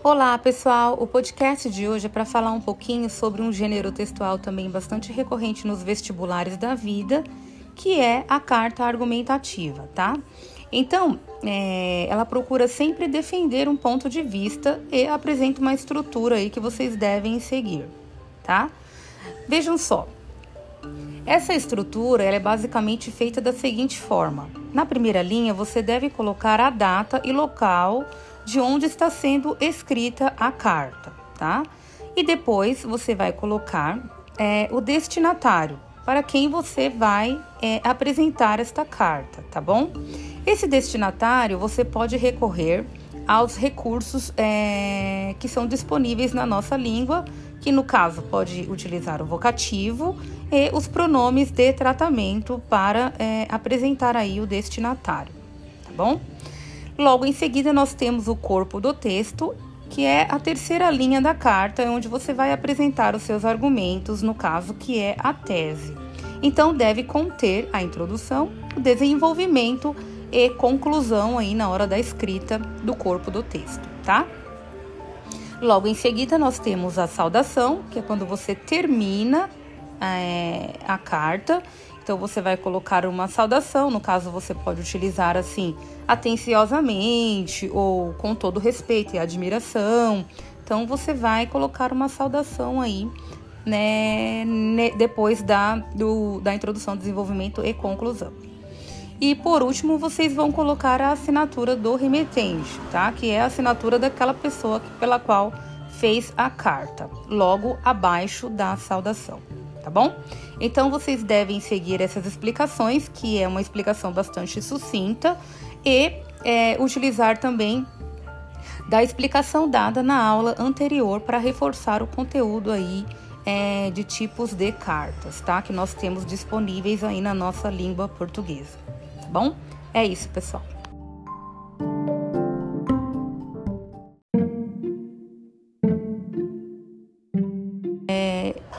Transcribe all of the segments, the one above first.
Olá, pessoal! O podcast de hoje é para falar um pouquinho sobre um gênero textual também bastante recorrente nos vestibulares da vida, que é a carta argumentativa, tá? Então, é, ela procura sempre defender um ponto de vista e apresenta uma estrutura aí que vocês devem seguir, tá? Vejam só. Essa estrutura é basicamente feita da seguinte forma: na primeira linha, você deve colocar a data e local de onde está sendo escrita a carta, tá? E depois você vai colocar é, o destinatário para quem você vai é, apresentar esta carta, tá bom? Esse destinatário você pode recorrer aos recursos é, que são disponíveis na nossa língua, que no caso pode utilizar o vocativo e os pronomes de tratamento para é, apresentar aí o destinatário, tá bom? Logo em seguida, nós temos o corpo do texto, que é a terceira linha da carta, onde você vai apresentar os seus argumentos, no caso que é a tese. Então, deve conter a introdução, o desenvolvimento e conclusão aí na hora da escrita do corpo do texto, tá? Logo em seguida, nós temos a saudação, que é quando você termina é, a carta então você vai colocar uma saudação, no caso você pode utilizar assim, atenciosamente ou com todo respeito e admiração. Então você vai colocar uma saudação aí, né, depois da, do, da introdução, desenvolvimento e conclusão. E por último, vocês vão colocar a assinatura do remetente, tá? Que é a assinatura daquela pessoa pela qual fez a carta, logo abaixo da saudação tá bom? Então vocês devem seguir essas explicações, que é uma explicação bastante sucinta, e é, utilizar também da explicação dada na aula anterior para reforçar o conteúdo aí é, de tipos de cartas, tá? Que nós temos disponíveis aí na nossa língua portuguesa, tá bom? É isso, pessoal.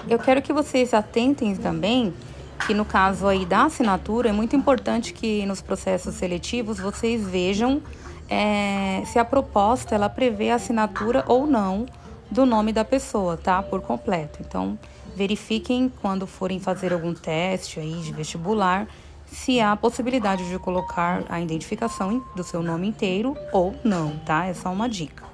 Eu quero que vocês atentem também que no caso aí da assinatura é muito importante que nos processos seletivos vocês vejam é, se a proposta ela prevê a assinatura ou não do nome da pessoa, tá? Por completo. Então verifiquem quando forem fazer algum teste aí de vestibular se há a possibilidade de colocar a identificação do seu nome inteiro ou não, tá? É só uma dica.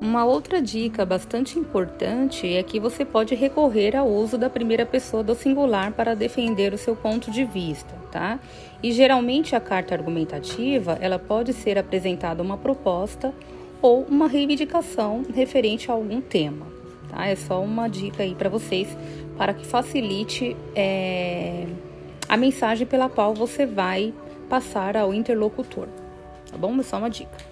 Uma outra dica bastante importante é que você pode recorrer ao uso da primeira pessoa do singular para defender o seu ponto de vista, tá? E geralmente a carta argumentativa, ela pode ser apresentada uma proposta ou uma reivindicação referente a algum tema, tá? É só uma dica aí para vocês para que facilite é, a mensagem pela qual você vai passar ao interlocutor, tá bom? É só uma dica.